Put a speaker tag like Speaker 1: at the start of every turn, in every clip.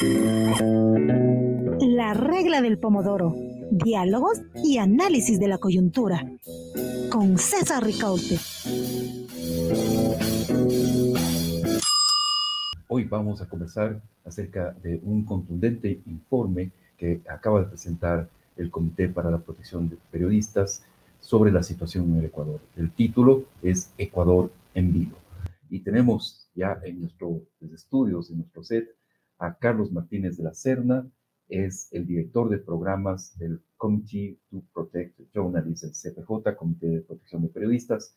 Speaker 1: La regla del pomodoro. Diálogos y análisis de la coyuntura. Con César Ricaute.
Speaker 2: Hoy vamos a conversar acerca de un contundente informe que acaba de presentar el Comité para la Protección de Periodistas sobre la situación en el Ecuador. El título es Ecuador en vivo. Y tenemos ya en nuestros estudios, en nuestro set, a Carlos Martínez de la Serna, es el director de programas del Committee to Protect Journalists, el CPJ, Comité de Protección de Periodistas.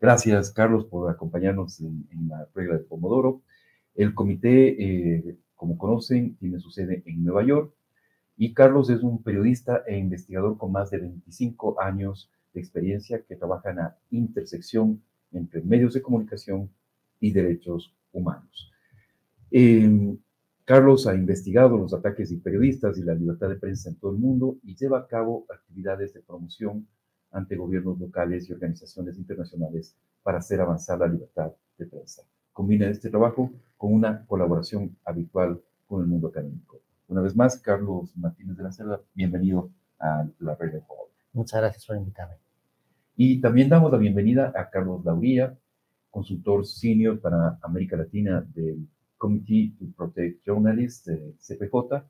Speaker 2: Gracias, Carlos, por acompañarnos en, la regla de Pomodoro. El comité, eh, como conocen, tiene su sede en Nueva York y Carlos es un periodista e investigador con más de 25 años de experiencia que trabaja en la intersección entre medios de comunicación y derechos humanos. Eh, Carlos ha investigado los ataques de periodistas y la libertad de prensa en todo el mundo y lleva a cabo actividades de promoción ante gobiernos locales y organizaciones internacionales para hacer avanzar la libertad de prensa. Combina este trabajo con una colaboración habitual con el mundo académico. Una vez más, Carlos Martínez de la Cerda, bienvenido a la red de.
Speaker 3: Muchas gracias por invitarme.
Speaker 2: Y también damos la bienvenida a Carlos Lauría, consultor senior para América Latina del Committee to Protect Journalists, CPJ,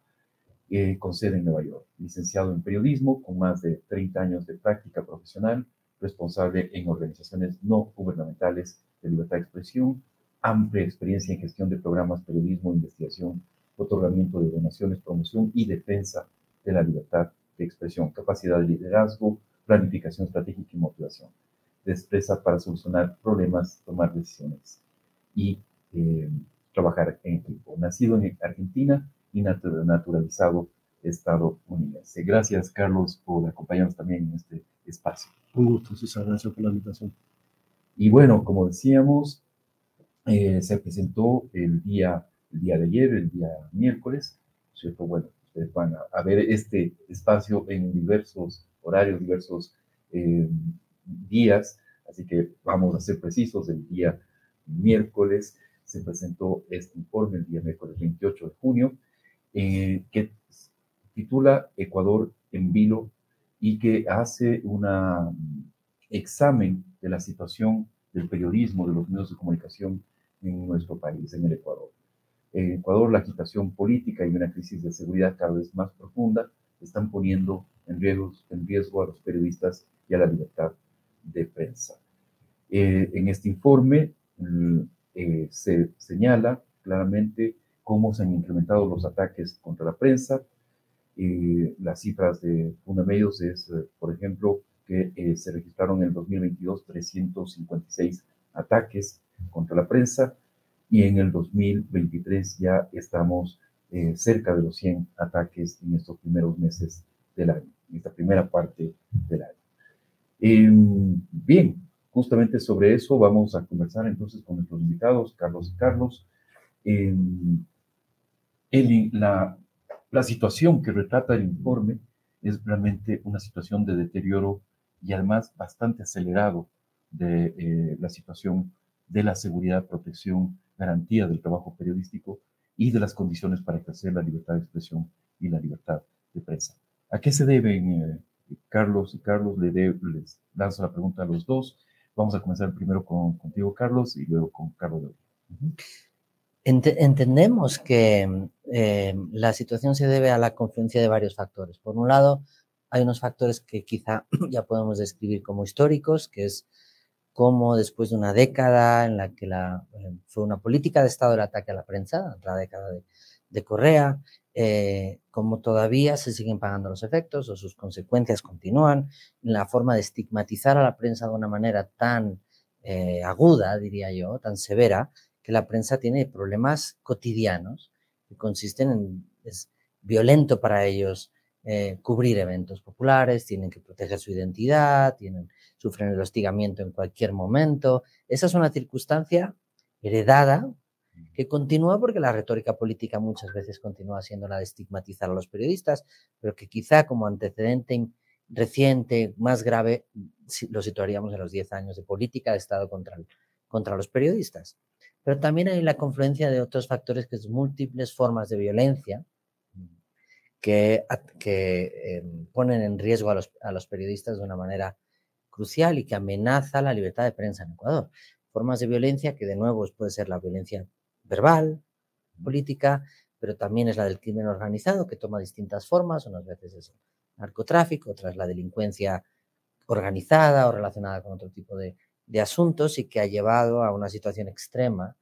Speaker 2: eh, con sede en Nueva York. Licenciado en periodismo, con más de 30 años de práctica profesional, responsable en organizaciones no gubernamentales de libertad de expresión, amplia experiencia en gestión de programas, periodismo, investigación, otorgamiento de donaciones, promoción y defensa de la libertad de expresión, capacidad de liderazgo, planificación estratégica y motivación. Destreza para solucionar problemas, tomar decisiones y eh, trabajar en equipo. Nacido en Argentina y naturalizado estadounidense. Gracias, Carlos, por acompañarnos también en este espacio.
Speaker 4: Un gusto, César. Gracias por la invitación.
Speaker 2: Y bueno, como decíamos, eh, se presentó el día, el día de ayer, el día miércoles, ¿cierto? Bueno, ustedes van a, ver este espacio en diversos horarios, diversos eh, días, así que vamos a ser precisos, el día miércoles se presentó este informe el día miércoles 28 de junio, eh, que titula Ecuador en vilo y que hace un examen de la situación del periodismo, de los medios de comunicación en nuestro país, en el Ecuador. En Ecuador, la agitación política y una crisis de seguridad cada vez más profunda están poniendo en riesgo, en riesgo a los periodistas y a la libertad de prensa. Eh, en este informe, eh, se señala claramente cómo se han incrementado los ataques contra la prensa. Eh, las cifras de Fundamedios es, eh, por ejemplo, que se registraron en el 2022 356 ataques contra la prensa y en el 2023 ya estamos cerca de los 100 ataques en estos primeros meses del año, en esta primera parte del año. Em, bien, Justamente sobre eso vamos a conversar entonces con nuestros invitados, Carlos y Carlos. la, la situación que retrata el informe es realmente una situación de deterioro y además bastante acelerado de eh, la situación de la seguridad, protección, garantía del trabajo periodístico y de las condiciones para ejercer la libertad de expresión y la libertad de prensa. ¿A qué se deben, eh, Carlos y Carlos? Le les lanzo la pregunta a los dos. Vamos a comenzar primero con, contigo, Carlos, y luego con Carlos.
Speaker 3: entendemos que eh, la situación se debe a la confluencia de varios factores. Por un lado, hay unos factores que quizá ya podemos describir como históricos, que es cómo después de una década en la que la, eh, fue una política de Estado el ataque a la prensa, la década de, de Correa, eh, como todavía se siguen pagando los efectos o sus consecuencias continúan, la forma de estigmatizar a la prensa de una manera tan eh, aguda, diría yo, tan severa, que la prensa tiene problemas cotidianos que consisten en, es violento para ellos eh, cubrir eventos populares, tienen que proteger su identidad, tienen, sufren el hostigamiento en cualquier momento. Esa es una circunstancia heredada que continúa porque la retórica política muchas veces continúa siendo la de estigmatizar a los periodistas, pero que quizá como antecedente reciente, más grave, lo situaríamos en los 10 años de política de Estado contra, contra los periodistas. Pero también hay la confluencia de otros factores que es múltiples formas de violencia que, que em, ponen en riesgo a los, a los periodistas de una manera crucial y que amenaza la libertad de prensa en Ecuador. Formas de violencia que de nuevo puede ser la violencia verbal, política, pero también es la del crimen organizado que toma distintas formas, unas veces es el narcotráfico, otras la delincuencia organizada o relacionada con otro tipo de, de asuntos y que ha llevado a una situación extrema,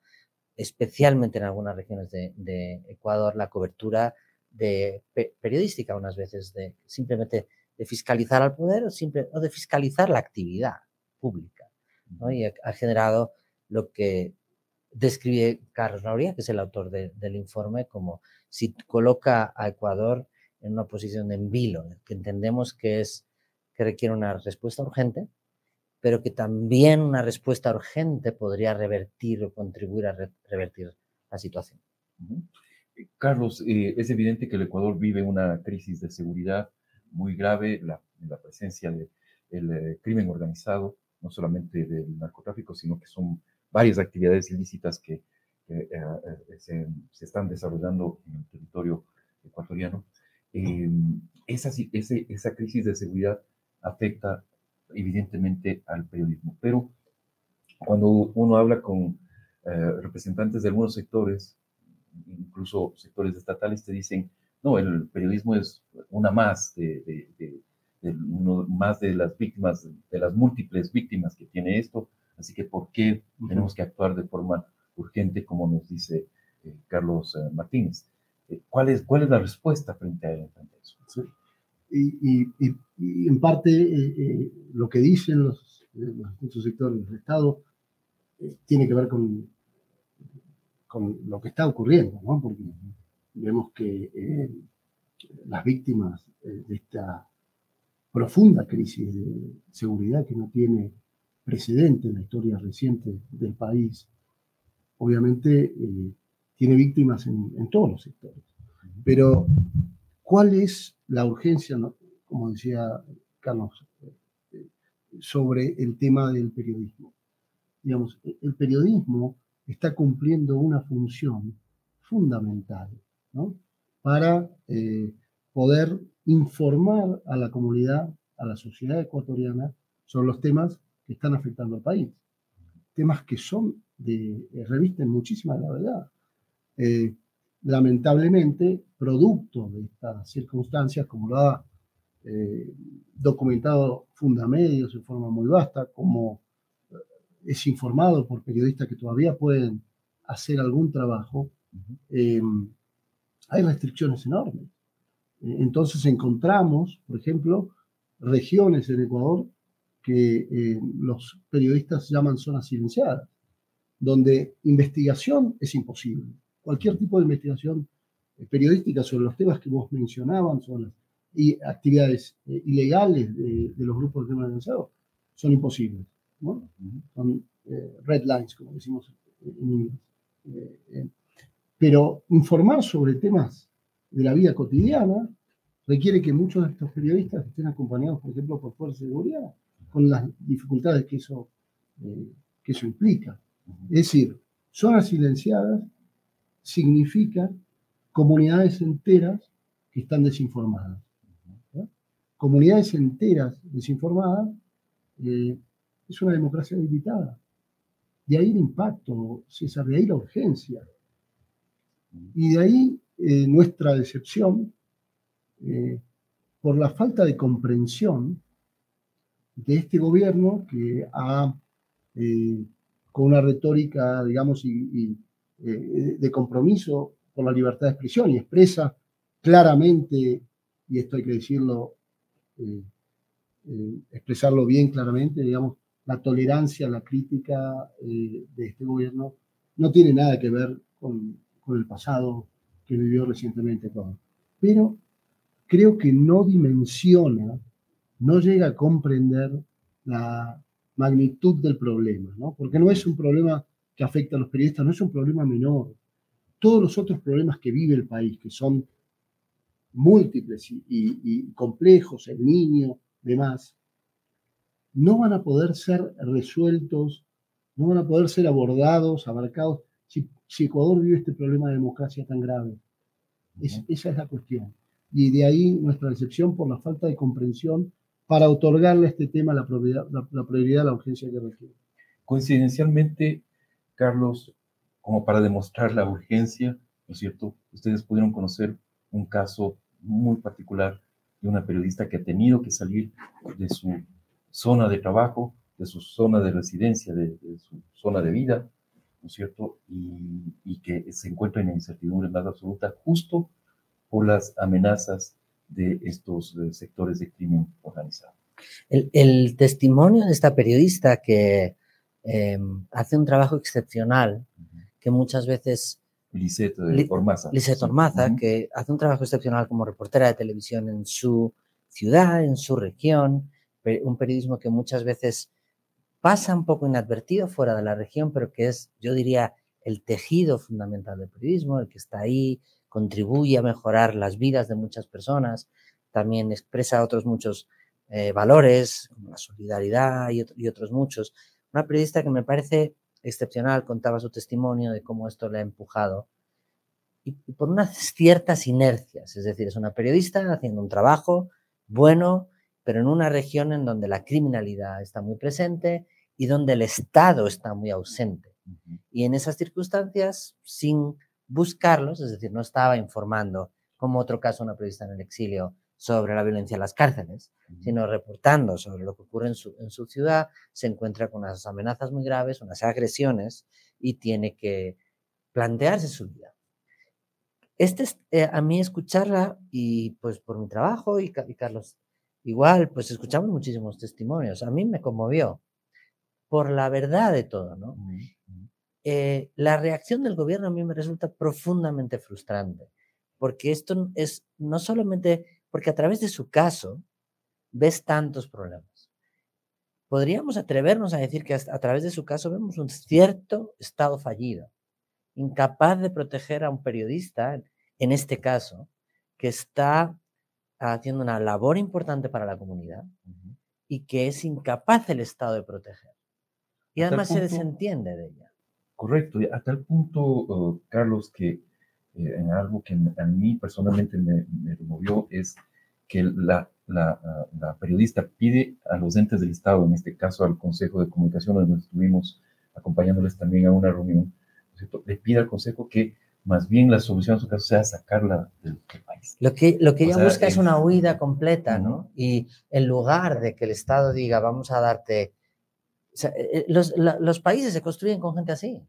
Speaker 3: especialmente en algunas regiones de, de Ecuador, la cobertura de periodística unas veces de simplemente de fiscalizar al poder o, simple, o de fiscalizar la actividad pública. ¿no? Y ha, generado lo que describe Carlos Nauría, que es el autor de, del informe, como si coloca a Ecuador en una posición de envilo, que entendemos que es que requiere una respuesta urgente, pero que también una respuesta urgente podría revertir o contribuir a re revertir la situación.
Speaker 2: Carlos, eh, es evidente que el Ecuador vive una crisis de seguridad muy grave, la, la presencia del de eh, crimen organizado, no solamente del narcotráfico, sino que son varias actividades ilícitas que eh, eh, se, se, están desarrollando en el territorio ecuatoriano. esa, ese, esa crisis de seguridad afecta evidentemente al periodismo, pero cuando uno habla con representantes de algunos sectores, incluso sectores estatales, te dicen, no, el periodismo es una más de, uno más de las víctimas, de las múltiples víctimas que tiene esto, así que ¿por qué tenemos que actuar de forma urgente, como nos dice eh, Carlos eh, Martínez? Eh, ¿cuál, es, ¿Cuál es la respuesta frente a, eso?
Speaker 4: Y, en parte lo que dicen los, los sectores del Estado tiene que ver con, con lo que está ocurriendo, ¿no? Porque vemos que las víctimas de esta profunda crisis de seguridad que no tiene precedente en la historia reciente del país, obviamente eh, tiene víctimas en, todos los sectores. Pero, ¿cuál es la urgencia, como decía Carlos, sobre el tema del periodismo? Digamos, el periodismo está cumpliendo una función fundamental para eh, poder informar a la comunidad, a la sociedad ecuatoriana sobre los temas que están afectando al país. Temas que son de, eh, revisten muchísima gravedad. Eh, lamentablemente, producto de estas circunstancias, como lo ha documentado Fundamedios en forma muy vasta, como es informado por periodistas que todavía pueden hacer algún trabajo, hay restricciones enormes. Eh, entonces encontramos, por ejemplo, regiones en Ecuador que eh, los periodistas llaman zonas silenciadas, donde investigación es imposible. Cualquier tipo de investigación eh, periodística sobre los temas que vos mencionaban, sobre y actividades ilegales de, los grupos de crimen organizado, son imposibles. Son red lines, como decimos en inglés. Pero informar sobre temas de la vida cotidiana requiere que muchos de estos periodistas estén acompañados, por ejemplo, por fuerzas de seguridad, con las dificultades que eso, eh, que eso implica. Es decir, zonas silenciadas significan comunidades enteras que están desinformadas. Comunidades enteras desinformadas eh, es una democracia limitada. De ahí el impacto, César, de ahí la urgencia. Y de ahí eh, nuestra decepción por la falta de comprensión de este gobierno que ha, eh, con una retórica, digamos, y, de compromiso por la libertad de expresión y expresa claramente, y esto hay que decirlo, expresarlo bien claramente, digamos, la tolerancia, la crítica de este gobierno no tiene nada que ver con con el pasado que vivió recientemente Ecuador. Pero creo que no dimensiona, no llega a comprender la magnitud del problema, ¿no? Porque no es un problema que afecta a los periodistas, no es un problema menor. Todos los otros problemas que vive el país, que son múltiples y, y complejos, el niño, demás, no van a poder ser resueltos, no van a poder ser abordados, abarcados si Ecuador vive este problema de democracia tan grave. esa es la cuestión. Y de ahí nuestra decepción por la falta de comprensión para otorgarle este tema la prioridad, la, la urgencia que requiere.
Speaker 2: Coincidencialmente, Carlos, como para demostrar la urgencia, ¿no es cierto? Ustedes pudieron conocer un caso muy particular de una periodista que ha tenido que salir de su zona de trabajo, de su zona de residencia, de, su zona de vida, ¿no es cierto? Y, que se encuentra en incertidumbre más absoluta justo por las amenazas de estos eh, sectores de crimen organizado.
Speaker 3: El, testimonio de esta periodista que em, hace un trabajo excepcional, que muchas veces
Speaker 2: Lisette Ormaza.
Speaker 3: Lisette Ormaza, que hace un trabajo excepcional como reportera de televisión en su ciudad, en su región, un periodismo que muchas veces pasa un poco inadvertido fuera de la región, pero que es, yo diría, el tejido fundamental del periodismo, el que está ahí, contribuye a mejorar las vidas de muchas personas, también expresa otros muchos eh, valores, como la solidaridad y, y otros muchos. Una periodista que me parece excepcional, contaba su testimonio de cómo esto le ha empujado. Y, por unas ciertas inercias, es decir, es una periodista haciendo un trabajo bueno, pero en una región en donde la criminalidad está muy presente y donde el Estado está muy ausente. Y en esas circunstancias, sin buscarlos, es decir, no estaba informando, como otro caso, una periodista en el exilio, sobre la violencia en las cárceles, sino reportando sobre lo que ocurre en su, en su, ciudad, se encuentra con unas amenazas muy graves, unas agresiones y tiene que plantearse su vida. Este es, eh, a mí escucharla y pues por mi trabajo y, Carlos igual, pues escuchamos muchísimos testimonios. A mí me conmovió por la verdad de todo, ¿no? Eh, la reacción del gobierno a mí me resulta profundamente frustrante, porque esto es no solamente porque a través de su caso ves tantos problemas. Podríamos atrevernos a decir que a través de su caso vemos un cierto Estado fallido, incapaz de proteger a un periodista, en este caso, que está haciendo una labor importante para la comunidad y que es incapaz el Estado de proteger. Y además se desentiende de ella.
Speaker 2: Correcto, a tal punto, uh, Carlos, que eh, en algo que a mí personalmente me, me removió es que la, la, la, periodista pide a los entes del Estado, en este caso al Consejo de Comunicación, donde estuvimos acompañándoles también a una reunión, le pide al Consejo que más bien la solución a su caso sea sacarla del, país.
Speaker 3: Lo que, lo que ella busca es una huida completa, ¿no? Y en lugar de que el Estado diga, vamos a darte... Eh, los, los, países se construyen con gente así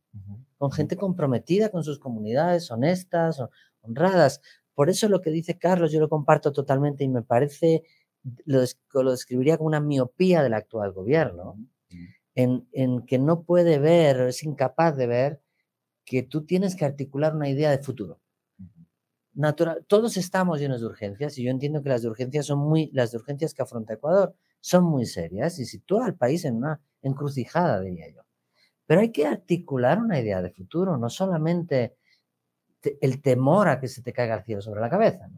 Speaker 3: con gente comprometida con sus comunidades, honestas, honradas. Por eso lo que dice Carlos yo lo comparto totalmente y me parece, lo, lo describiría como una miopía del actual gobierno, en, en, que no puede ver, es incapaz de ver que tú tienes que articular una idea de futuro. Natural, todos estamos llenos de urgencias y yo entiendo que las de urgencias son muy, las de urgencias que afronta Ecuador son muy serias y sitúa al país en una encrucijada, diría yo. Pero hay que articular una idea de futuro, no solamente el temor a que se te caiga el cielo sobre la cabeza,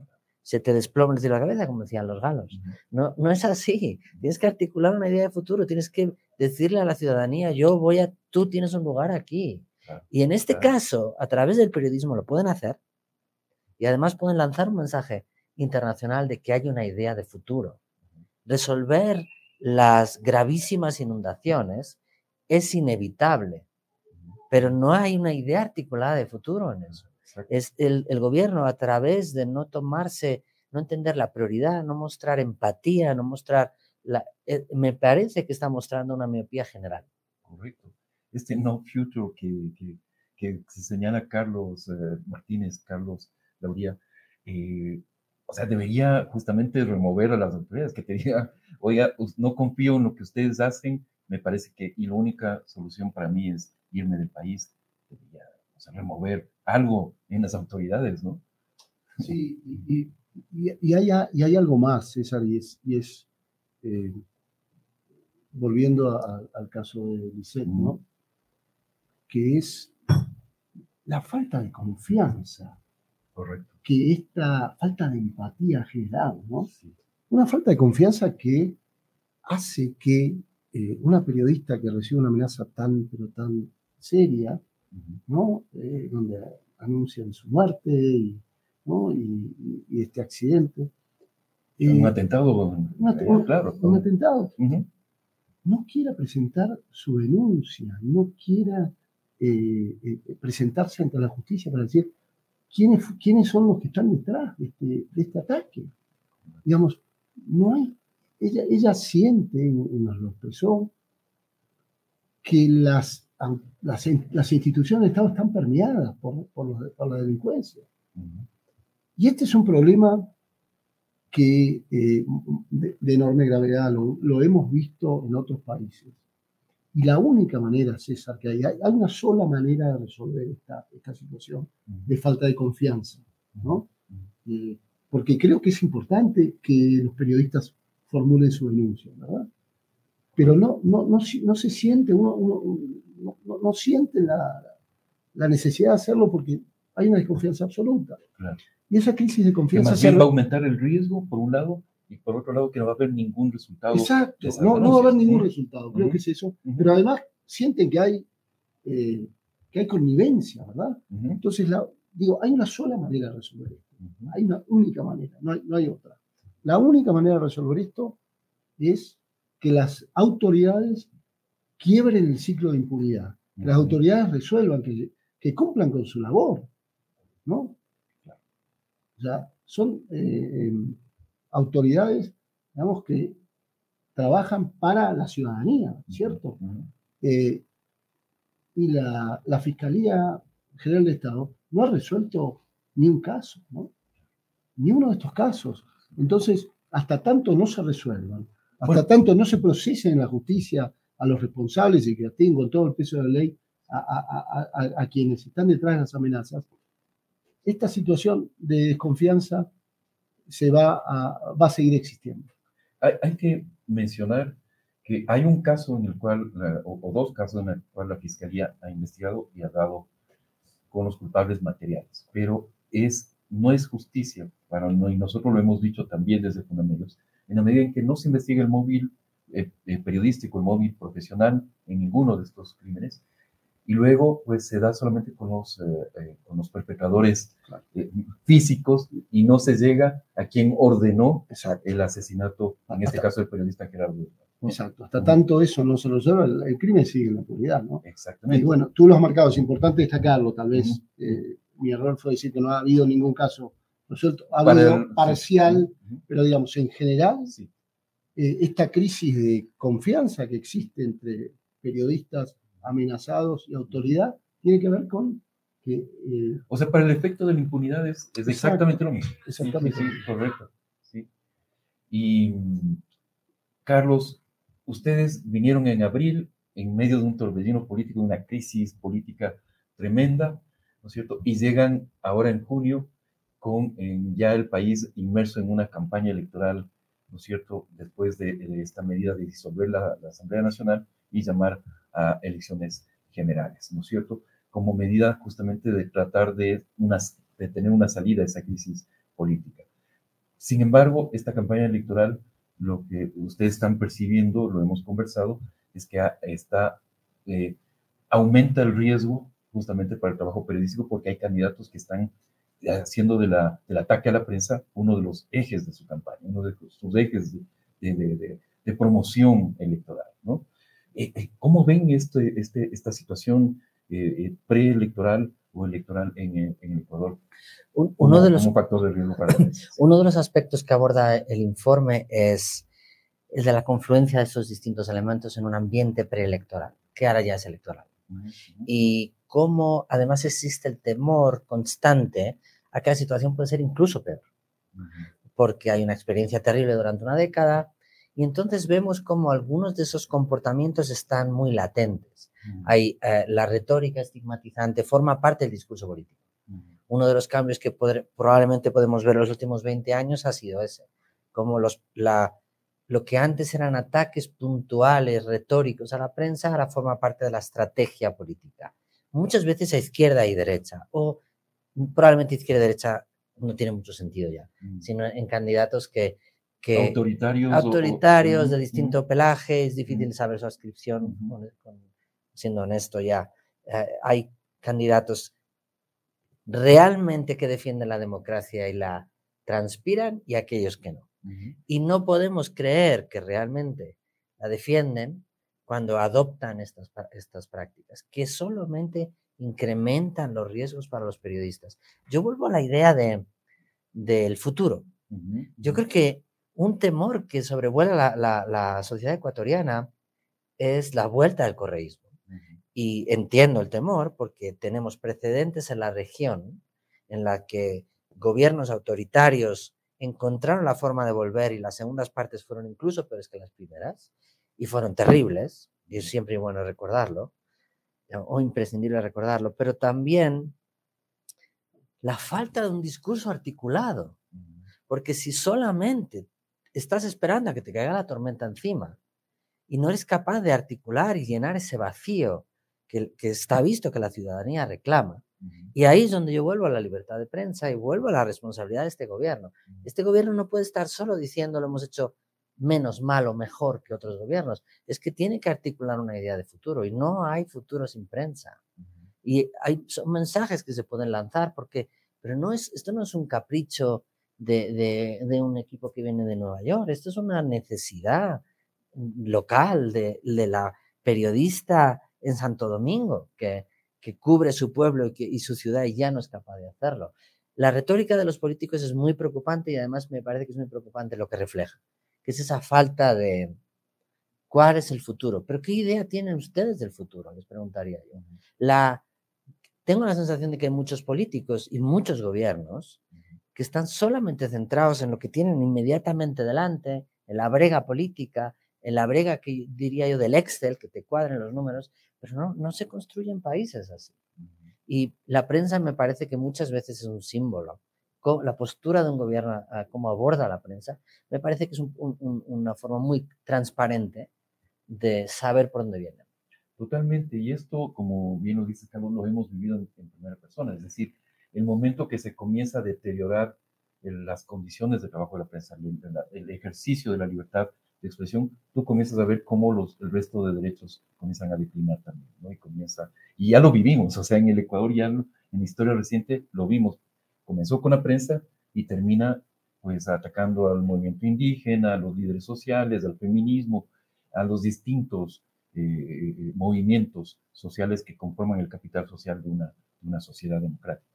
Speaker 3: se te desplome el cielo la cabeza, como decían los galos. No, no es así. Tienes que articular una idea de futuro, tienes que decirle a la ciudadanía, yo voy a, tú tienes un lugar aquí. y en este caso, a través del periodismo lo pueden hacer y además pueden lanzar un mensaje internacional de que hay una idea de futuro. Resolver las gravísimas inundaciones es inevitable, pero no hay una idea articulada de futuro en eso. Es el, gobierno a través de no tomarse, no entender la prioridad, no mostrar empatía, no mostrar, la, eh, me parece que está mostrando una miopía general.
Speaker 2: Correcto. Este no future que, que, se señala Carlos eh, Martínez, Carlos Lauría, eh, o sea, debería justamente remover a las autoridades que te diga, oiga, no confío en lo que ustedes hacen, me parece que, y la única solución para mí es irme del país, o sea, remover algo en las autoridades, ¿no?
Speaker 4: Sí, y, y, hay, y hay, algo más, César, y es, y es eh, volviendo al caso de Lisette, ¿no? Que es la falta de confianza.
Speaker 2: Correcto.
Speaker 4: Que esta falta de empatía general, ¿no? Una falta de confianza que hace que eh, una periodista que recibe una amenaza tan, pero tan seria, ¿no? Eh, donde anuncian su muerte y, ¿no? y, y este accidente.
Speaker 2: un atentado,
Speaker 4: un, atentado, claro. Un atentado. No quiera presentar su denuncia, no quiera eh, eh, presentarse ante la justicia para decir quiénes, quiénes son los que están detrás de este, de este ataque. Digamos, no hay, ella, ella siente, y nos lo expresó, que las, las, las, instituciones del Estado están permeadas por, por, por la delincuencia. Y este es un problema que eh, de, enorme gravedad, lo, lo, hemos visto en otros países. Y la única manera, César, que hay, hay una sola manera de resolver esta, esta situación de falta de confianza, ¿no? Eh, porque creo que es importante que los periodistas formulen su denuncia, ¿verdad? Pero no, no, no, no se siente, uno, uno, no, no, siente la, la, necesidad de hacerlo porque hay una desconfianza absoluta.
Speaker 2: Claro.
Speaker 4: Y esa crisis de confianza...
Speaker 2: Que más bien va a aumentar el riesgo, por un lado, y por otro lado que no va a haber ningún resultado.
Speaker 4: Exacto, no, no, va a haber ningún resultado, creo que es eso. Pero además sienten que hay, eh, que hay connivencia, ¿verdad? Entonces, la, digo, hay una sola manera de resolver esto. Hay una única manera, no hay, no hay otra. La única manera de resolver esto es que las autoridades quiebren el ciclo de impunidad, que las autoridades resuelvan, que, que cumplan con su labor, ¿no? O sea, son eh, em, autoridades, digamos, que trabajan para la ciudadanía, ¿cierto? Eh, y la, la, Fiscalía General de Estado no ha resuelto ni un caso, ¿no? Ni uno de estos casos. Entonces, hasta tanto no se resuelvan, hasta tanto no se procese en la justicia a los responsables y que atienden con todo el peso de la ley a, a, a, a, quienes están detrás de las amenazas, esta situación de desconfianza se va a, va a seguir existiendo.
Speaker 2: Hay, hay, que mencionar que hay un caso en el cual, o, dos casos en el cual la Fiscalía ha investigado y ha dado con los culpables materiales, pero es, no es justicia, para, y nosotros lo hemos dicho también desde Fundamentos, en la medida en que no se investiga el móvil eh, eh, periodístico, el móvil profesional en ninguno de estos crímenes, y luego pues se da solamente con los, eh, eh, con los perpetradores eh, físicos y no se llega a quien ordenó Exacto. el asesinato, en este caso el periodista Gerardo.
Speaker 4: Exacto, hasta tanto eso no se lo resuelve, el, el, crimen sigue en la actualidad, ¿no?
Speaker 2: Exactamente.
Speaker 4: Y bueno, tú lo has marcado, es importante destacarlo, tal vez uh -huh. eh, mi error fue decir que no ha habido ningún caso resuelto, ha habido parcial, sí. uh -huh. pero digamos, en general, sí. esta crisis de confianza que existe entre periodistas amenazados y autoridad, tiene que ver con que...
Speaker 2: Eh, o sea, para el efecto de la impunidad es, es exactamente lo mismo.
Speaker 4: Exactamente.
Speaker 2: Sí, sí, correcto. Sí. Y Carlos, ustedes vinieron en abril en medio de un torbellino político, una crisis política tremenda, ¿no es cierto? Y llegan ahora en junio con ya el país inmerso en una campaña electoral, ¿no es cierto?, después de, de esta medida de disolver la, la Asamblea Nacional y llamar a elecciones generales, ¿no es cierto? Como medida justamente de tratar de, tener una salida a esa crisis política. Sin embargo, esta campaña electoral, lo que ustedes están percibiendo, lo hemos conversado, es que está, eh, aumenta el riesgo justamente para el trabajo periodístico porque hay candidatos que están haciendo del ataque a la prensa uno de los ejes de su campaña, uno de sus ejes de, de promoción electoral, ¿no? Eh, eh, ¿Cómo ven este, este, esta situación eh, preelectoral o electoral en, en Ecuador?
Speaker 3: Uno, de los,
Speaker 2: factor de riesgo para
Speaker 3: uno de los aspectos que aborda el informe es el de la confluencia de esos distintos elementos en un ambiente preelectoral, que ahora ya es electoral. Uh -huh. Y cómo además existe el temor constante a que la situación puede ser incluso peor. Uh -huh. Porque hay una experiencia terrible durante una década, y entonces vemos como algunos de esos comportamientos están muy latentes. Mm. Hay eh, la retórica estigmatizante, forma parte del discurso político. Mm. Uno de los cambios que poder, probablemente podemos ver en los últimos 20 años ha sido ese. Como los, la, lo que antes eran ataques puntuales, retóricos a la prensa, ahora forma parte de la estrategia política. Muchas veces a izquierda y derecha, o probablemente izquierda y derecha no tiene mucho sentido ya, mm. sino en candidatos que que
Speaker 2: autoritarios,
Speaker 3: autoritarios o, de distinto uh, pelaje, es difícil uh, saber su adscripción, uh, con, siendo honesto ya. Eh, hay candidatos realmente que defienden la democracia y la transpiran y aquellos que no. Y no podemos creer que realmente la defienden cuando adoptan estas, estas prácticas, que solamente incrementan los riesgos para los periodistas. Yo vuelvo a la idea de, del futuro. Yo creo que un temor que sobrevuela la, la, sociedad ecuatoriana es la vuelta del correísmo. Y entiendo el temor porque tenemos precedentes en la región en la que gobiernos autoritarios encontraron la forma de volver y las segundas partes fueron incluso peores que las primeras y fueron terribles, y es siempre bueno recordarlo, o imprescindible recordarlo, pero también la falta de un discurso articulado, porque si solamente estás esperando a que te caiga la tormenta encima y no eres capaz de articular y llenar ese vacío que, que está visto que la ciudadanía reclama, y ahí es donde yo vuelvo a la libertad de prensa y vuelvo a la responsabilidad de este gobierno. Este gobierno no puede estar solo diciendo lo hemos hecho menos mal o mejor que otros gobiernos. Es que tiene que articular una idea de futuro y no hay futuro sin prensa. Y hay son mensajes que se pueden lanzar porque, pero no es, esto no es un capricho de, de, de un equipo que viene de Nueva York, esto es una necesidad local de, de la periodista en Santo Domingo, que, que cubre su pueblo y, que, y su ciudad y ya no es capaz de hacerlo. La retórica de los políticos es muy preocupante y además me parece que es muy preocupante lo que refleja, que es esa falta de cuál es el futuro. Pero ¿qué idea tienen ustedes del futuro? Les preguntaría yo. La, tengo la sensación de que hay muchos políticos y muchos gobiernos que están solamente centrados en lo que tienen inmediatamente delante, en la brega política, en la brega que diría yo del Excel, que te cuadren los números, pero no, no se construyen países así. Y la prensa me parece que muchas veces es un símbolo. La postura de un gobierno, cómo aborda la prensa, me parece que es una forma muy transparente de saber por dónde viene.
Speaker 2: Totalmente, y esto, como bien lo dice Carlos, lo hemos vivido en, primera persona, es decir, el momento que se comienza a deteriorar las condiciones de trabajo de la prensa, el ejercicio de la libertad de expresión, tú comienzas a ver cómo los, el resto de derechos comienzan a declinar también, ¿no? Y comienza, y ya lo vivimos, o sea, en el Ecuador ya en la historia reciente lo vimos. Comenzó con la prensa y termina pues atacando al movimiento indígena, a los líderes sociales, al feminismo, a los distintos eh, eh, movimientos sociales que conforman el capital social de una, una sociedad democrática.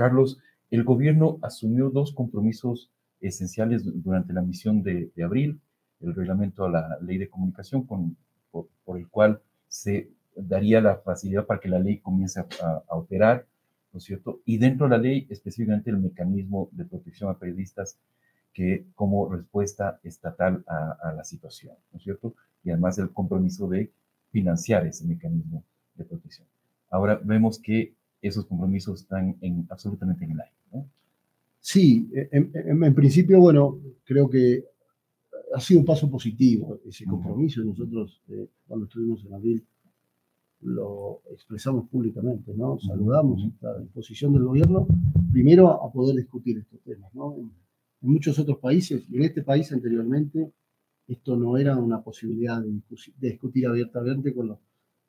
Speaker 2: Carlos, el gobierno asumió dos compromisos esenciales durante la misión de, abril el reglamento a la ley de comunicación por, el cual se daría la facilidad para que la ley comience a, operar, ¿no es cierto? Y dentro de la ley específicamente el mecanismo de protección a periodistas que como respuesta estatal a, la situación, ¿no es cierto? Y además el compromiso de financiar ese mecanismo de protección. Ahora vemos que esos compromisos están en, absolutamente en el aire, ¿no?
Speaker 4: Sí, en principio, bueno, creo que ha sido un paso positivo ese compromiso. Nosotros, eh, cuando estuvimos en abril, lo expresamos públicamente, ¿no? Saludamos la disposición del gobierno, primero a poder discutir estos temas, ¿no? En, muchos otros países, y en este país anteriormente, esto no era una posibilidad de, discutir abiertamente con,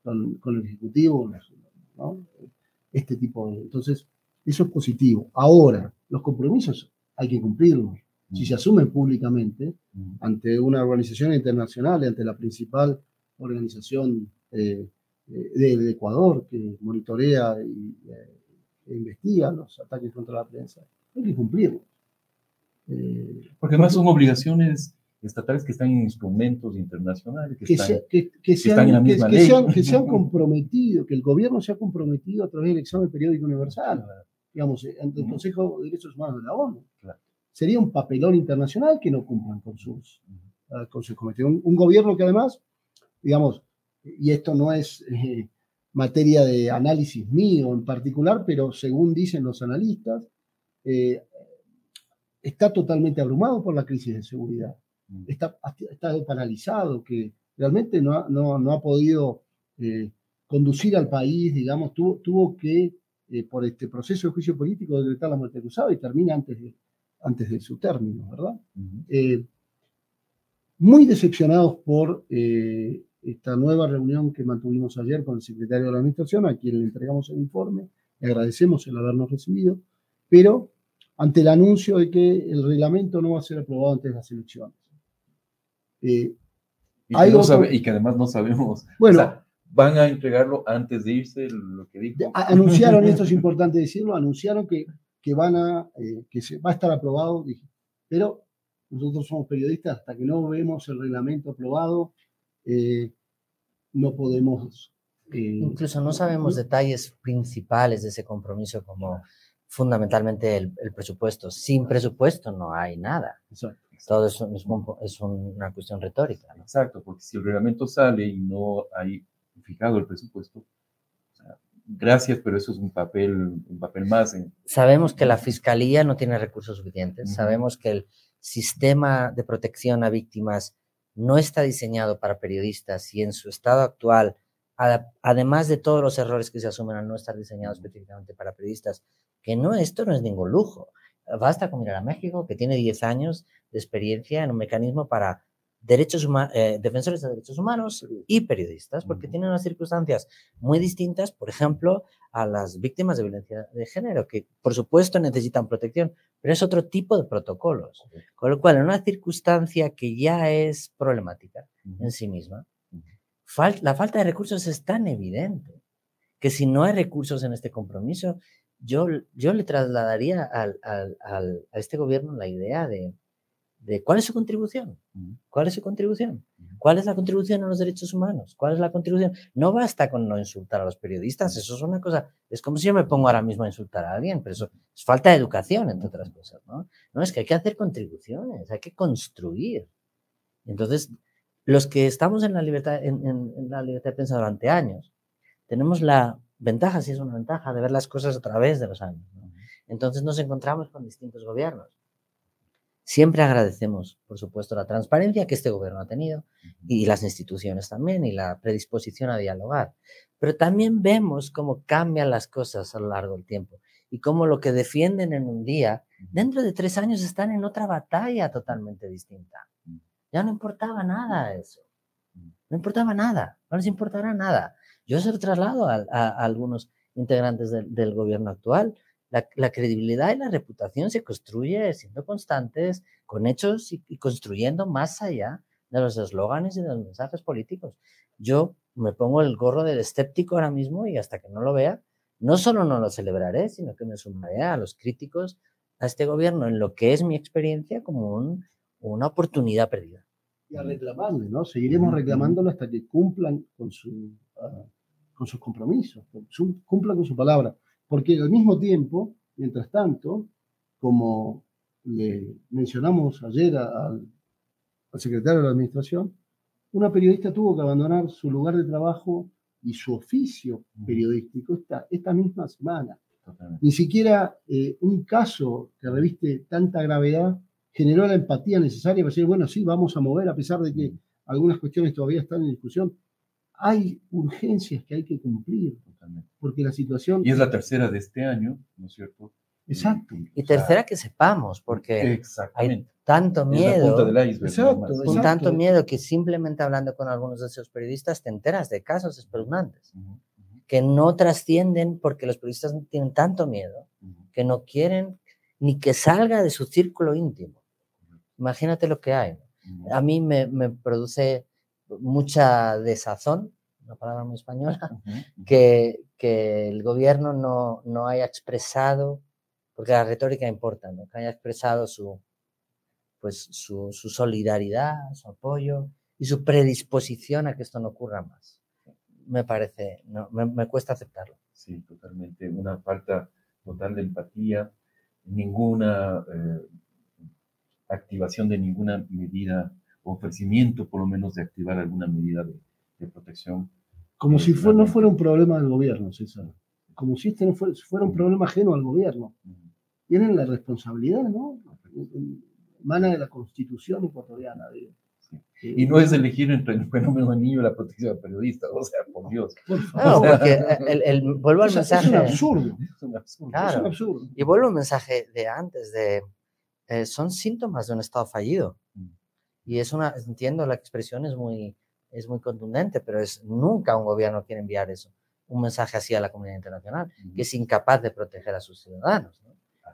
Speaker 4: con, el Ejecutivo, ¿no? Este tipo de... Entonces, eso es positivo. Ahora, los compromisos hay que cumplirlos si se asumen públicamente ante una organización internacional, ante la principal organización eh, eh, del Ecuador que monitorea y, eh, e investiga los ataques contra la prensa. Hay que cumplirlos.
Speaker 2: Porque además son obligaciones estatales que están en instrumentos internacionales, que, están,
Speaker 4: en la misma ley. que se han comprometido, que el gobierno se ha comprometido a través del examen periódico universal, digamos, ante el Consejo de Derechos Humanos de la ONU. Claro sería un papelón internacional que no cumplan con sus, uh, con sus cometidos. Un, gobierno que además, digamos, y esto no es eh, materia de análisis mío en particular, pero según dicen los analistas, eh, está totalmente abrumado por la crisis de seguridad. Está, está paralizado, que realmente no ha, no, no ha podido eh, conducir al país, digamos, tuvo, tuvo que, por este proceso de juicio político, decretar la muerte cruzada y termina antes de, antes de su término, ¿verdad? Eh, muy decepcionados por eh, esta nueva reunión que mantuvimos ayer con el secretario de la Administración, a quien le entregamos el informe, le agradecemos el habernos recibido, pero ante el anuncio de que el reglamento no va a ser aprobado antes de las elecciones.
Speaker 2: Eh, y, que no sabe, y, que además no sabemos. Bueno, van a entregarlo antes de irse, lo que dijo.
Speaker 4: Anunciaron, esto es importante decirlo, anunciaron que, que van a, eh, que se, va a estar aprobado, dije, pero nosotros somos periodistas, hasta que no vemos el reglamento aprobado, eh, no podemos...
Speaker 3: Eh, Incluso no sabemos detalles principales de ese compromiso como fundamentalmente el, presupuesto. Sin presupuesto no hay nada. Todo eso es, es, una cuestión retórica.
Speaker 2: Exacto, porque si el reglamento sale y no hay fijado el presupuesto, gracias, pero eso es un papel, un papel más.
Speaker 3: Sabemos que la fiscalía no tiene recursos suficientes, sabemos que el sistema de protección a víctimas no está diseñado para periodistas y en su estado actual, además de todos los errores que se asumen al no estar diseñado específicamente para periodistas, que no, esto no es ningún lujo. Basta con mirar a México, que tiene 10 años de experiencia en un mecanismo para derechos eh, defensores de derechos humanos y periodistas, porque tienen unas circunstancias muy distintas, por ejemplo, a las víctimas de violencia de género, que por supuesto necesitan protección, pero es otro tipo de protocolos. Con lo cual, en una circunstancia que ya es problemática en sí misma, la falta de recursos es tan evidente que si no hay recursos en este compromiso, yo, yo le trasladaría al, a este gobierno la idea de de cuál es su contribución, cuál es su contribución, cuál es la contribución a los derechos humanos, cuál es la contribución. No basta con no insultar a los periodistas, eso es una cosa, es como si yo me pongo ahora mismo a insultar a alguien, pero eso es falta de educación, entre otras cosas, ¿no? No, es que hay que hacer contribuciones, hay que construir. Entonces, los que estamos en la libertad, en, la libertad de prensa durante años, tenemos la ventaja, si es una ventaja, de ver las cosas a través de los años. Entonces nos encontramos con distintos gobiernos Siempre agradecemos, por supuesto, la transparencia que este gobierno ha tenido y las instituciones también y la predisposición a dialogar. Pero también vemos cómo cambian las cosas a lo largo del tiempo y cómo lo que defienden en un día, dentro de tres años están en otra batalla totalmente distinta. Ya no importaba nada eso. No importaba nada, no les importará nada. Yo se lo traslado a, algunos integrantes del gobierno actual la, credibilidad y la reputación se construye siendo constantes, con hechos y, construyendo más allá de los eslóganes y de los mensajes políticos. Yo me pongo el gorro del escéptico ahora mismo y hasta que no lo vea, no solo no lo celebraré, sino que me sumaré a los críticos a este gobierno en lo que es mi experiencia como una oportunidad perdida.
Speaker 4: Y a reclamarle, ¿no? Seguiremos reclamándolo hasta que cumplan con, su, ah, con sus compromisos, cumplan con su palabra. Porque al mismo tiempo, mientras tanto, como le mencionamos ayer al, secretario de la Administración, una periodista tuvo que abandonar su lugar de trabajo y su oficio periodístico esta, esta misma semana. Ni siquiera eh, un caso que reviste tanta gravedad generó la empatía necesaria para decir, bueno, sí, vamos a mover, a pesar de que algunas cuestiones todavía están en discusión. Hay urgencias que hay que cumplir. Porque la situación...
Speaker 2: Y es la tercera de este año, ¿no es cierto?
Speaker 4: Exacto.
Speaker 3: Y tercera que sepamos, porque hay tanto miedo. un tanto miedo que simplemente hablando con algunos de esos periodistas te enteras de casos espeluznantes que no trascienden porque los periodistas tienen tanto miedo que no quieren ni que salga de su círculo íntimo. Imagínate lo que hay. A mí me, me produce mucha desazón una palabra muy española, que, que, el gobierno no, no, haya expresado, porque la retórica importa, ¿no? que haya expresado su, pues, su, su, solidaridad, su apoyo y su predisposición a que esto no ocurra más. Me parece, no, me, me cuesta aceptarlo.
Speaker 2: Sí, totalmente. Una falta total de empatía, ninguna eh, activación de ninguna medida, ofrecimiento por lo menos de activar alguna medida de, de protección
Speaker 4: como si no fuera un problema del gobierno, César. Como si este no fuera, un problema ajeno al gobierno. Tienen la responsabilidad, ¿no? Emana de la constitución ecuatoriana.
Speaker 2: y no es elegir entre el fenómeno del niño y la protección del periodista, o sea, por Dios.
Speaker 3: no, porque el, vuelvo al mensaje.
Speaker 4: Es un absurdo.
Speaker 3: Es un absurdo. Claro. Es un absurdo. Y vuelvo al mensaje de antes, de eh, son síntomas de un Estado fallido. Y es una, entiendo, la expresión es muy, es muy contundente, pero es nunca un gobierno quiere enviar eso, un mensaje así a la comunidad internacional, que es incapaz de proteger a sus ciudadanos.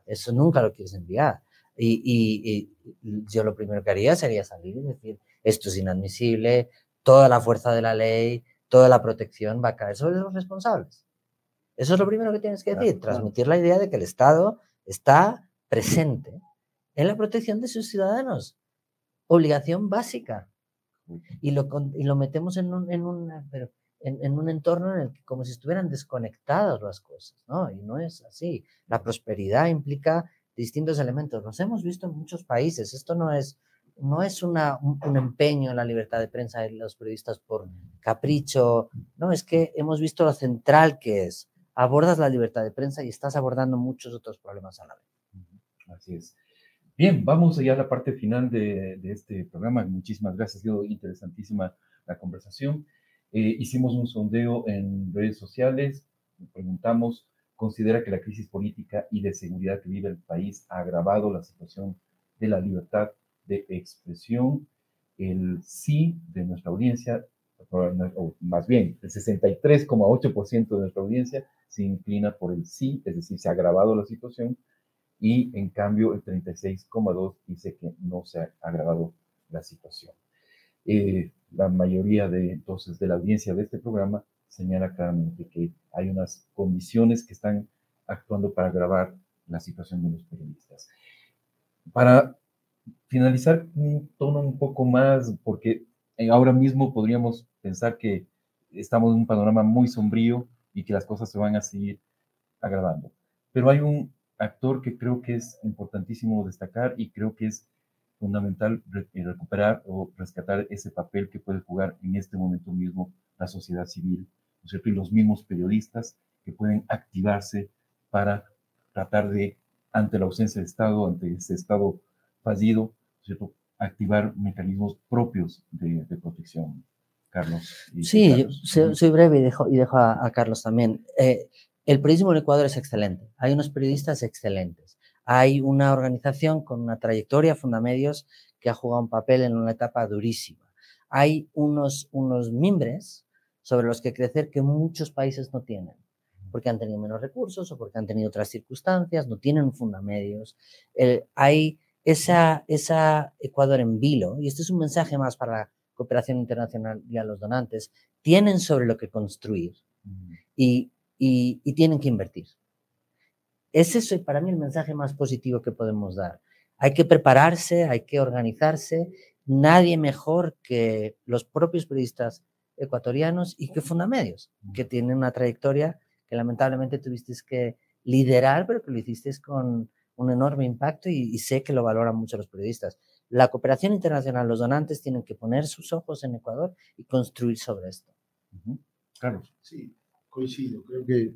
Speaker 3: Eso nunca lo quieres enviar. Y, yo lo primero que haría sería salir y decir, esto es inadmisible, toda la fuerza de la ley, toda la protección va a caer sobre los responsables. Eso es lo primero que tienes que decir, transmitir la idea de que el Estado está presente en la protección de sus ciudadanos. Obligación básica. Y lo, y lo metemos en un, en, pero en, un entorno en el que como si estuvieran desconectadas las cosas, ¿no? Y no es así. La prosperidad implica distintos elementos. Los hemos visto en muchos países. Esto no es, no es una, un, empeño en la libertad de prensa de los periodistas por capricho. No, es que hemos visto lo central que es. Abordas la libertad de prensa y estás abordando muchos otros problemas a la vez.
Speaker 2: Así es. Bien, vamos allá a la parte final de, de este programa. Muchísimas gracias. Ha sido interesantísima la conversación. Eh, hicimos un sondeo en redes sociales, preguntamos, ¿considera que la crisis política y de seguridad que vive el país ha agravado la situación de la libertad de expresión? El sí de nuestra audiencia, o más bien, el 63,8% de nuestra audiencia se inclina por el sí, es decir, se ha agravado la situación, y en cambio el 36,2% dice que no se ha agravado la situación. Eh, la mayoría de entonces de la audiencia de este programa señala claramente que hay unas condiciones que están actuando para agravar la situación de los periodistas. Para finalizar un tono un poco más, porque ahora mismo podríamos pensar que estamos en un panorama muy sombrío y que las cosas se van a seguir agravando. Pero hay un actor que creo que es importantísimo destacar y creo que es fundamental eh, recuperar o rescatar ese papel que puede jugar en este momento mismo la sociedad civil, ¿no es cierto? Y los mismos periodistas que pueden activarse para tratar de, ante la ausencia de Estado, ante ese Estado fallido, ¿no es cierto? activar mecanismos propios de, protección. Carlos.
Speaker 3: sí, Soy, breve y dejo, y dejo a, Carlos también. Eh, el periodismo en Ecuador es excelente. Hay unos periodistas excelentes hay una organización con una trayectoria, Fundamedios, que ha jugado un papel en una etapa durísima. Hay unos, unos mimbres sobre los que crecer que muchos países no tienen, porque han tenido menos recursos o porque han tenido otras circunstancias, no tienen fundamedios. hay esa, esa Ecuador en vilo, y este es un mensaje más para la cooperación internacional y a los donantes, tienen sobre lo que construir y, y tienen que invertir. Ese es para mí el mensaje más positivo que podemos dar. Hay que prepararse, hay que organizarse. Nadie mejor que los propios periodistas ecuatorianos y que Fundamedios, que tienen una trayectoria que lamentablemente tuviste que liderar, pero que lo hiciste con un enorme impacto y, sé que lo valoran mucho los periodistas. La cooperación internacional, los donantes tienen que poner sus ojos en Ecuador y construir sobre esto.
Speaker 4: Claro, sí, coincido. Creo que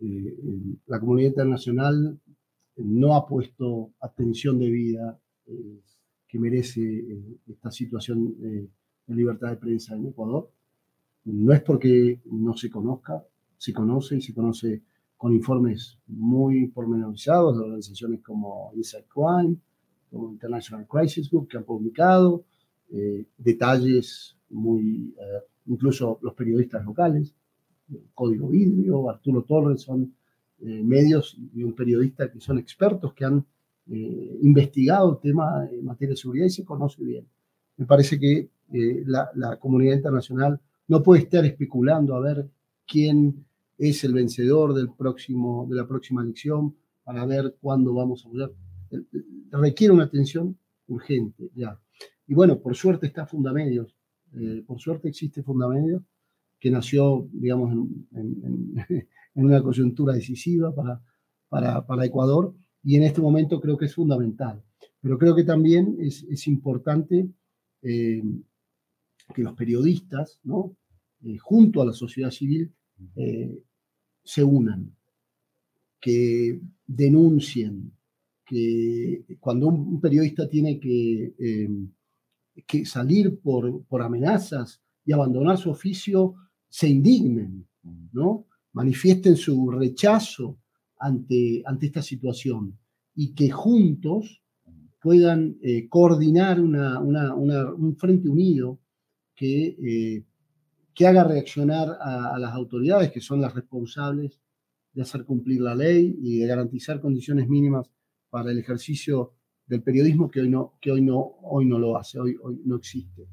Speaker 4: eh, la comunidad internacional no ha puesto atención debida eh, que merece eh, esta situación de libertad de prensa en Ecuador. No es porque no se conozca, se conoce y se conoce con informes muy pormenorizados de organizaciones como Inside Crime, como International Crisis Group, que han publicado detalles muy, incluso los periodistas locales, Código Vidrio, Arturo Torres, son eh, medios y un periodista que son expertos, que han eh, investigado el tema en materia de seguridad y se conoce bien. Me parece que eh, la, comunidad internacional no puede estar especulando a ver quién es el vencedor del próximo, de la próxima elección para ver cuándo vamos a volver. Requiere una atención urgente, ya. Y bueno, por suerte está Fundamedios, por suerte existe Fundamedios, que nació, digamos, en, una coyuntura decisiva para, para, para, Ecuador y en este momento creo que es fundamental. Pero creo que también es, es importante eh, que los periodistas, ¿no? Eh, junto a la sociedad civil, eh, se unan, que denuncien, que cuando un, periodista tiene que, que salir por, por amenazas y abandonar su oficio, se indignen, ¿no? manifiesten su rechazo ante, ante esta situación y que juntos puedan eh, coordinar una, un frente unido que, que haga reaccionar a, a las autoridades, que son las responsables de hacer cumplir la ley y de garantizar condiciones mínimas para el ejercicio del periodismo que hoy no, que hoy no, hoy no lo hace, hoy, hoy no existe.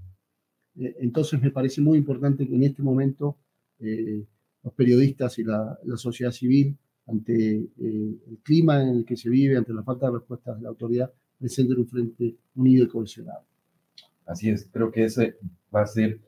Speaker 4: Eh, entonces me parece muy importante que en este momento eh, los periodistas y la, la sociedad civil, ante eh, el clima en el que se vive, ante la falta de respuestas de la autoridad, presenten un frente unido y cohesionado.
Speaker 2: Así es, creo que ese va a ser,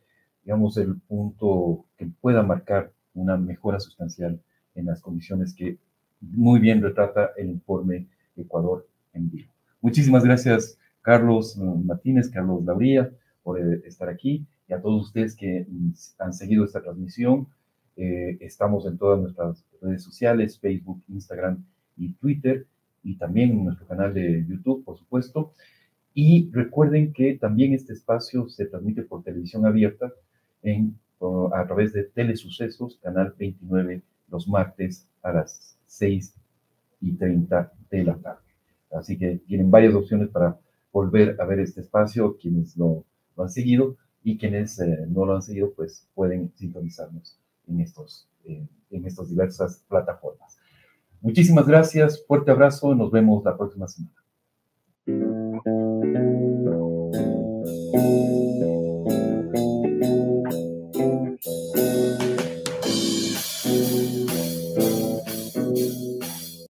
Speaker 2: digamos, el punto que pueda marcar una mejora sustancial en las condiciones que muy bien retrata el informe Ecuador en vivo. Muchísimas gracias, Carlos Martínez, Carlos Lauría, por eh, estar aquí y a todos ustedes que han seguido esta transmisión. Eh, estamos en todas nuestras redes sociales, Facebook, Instagram y Twitter, y también en nuestro canal de YouTube, por supuesto. Y recuerden que también este espacio se transmite por televisión abierta en, a través de Telesucesos, canal 29, los martes a las 6 y 30 de la tarde. Así que tienen varias opciones para volver a ver este espacio, quienes lo, han seguido y quienes eh, no lo han seguido, pues pueden sintonizarnos en, estos, eh, en estas diversas plataformas. Muchísimas gracias, fuerte abrazo, nos vemos la próxima semana.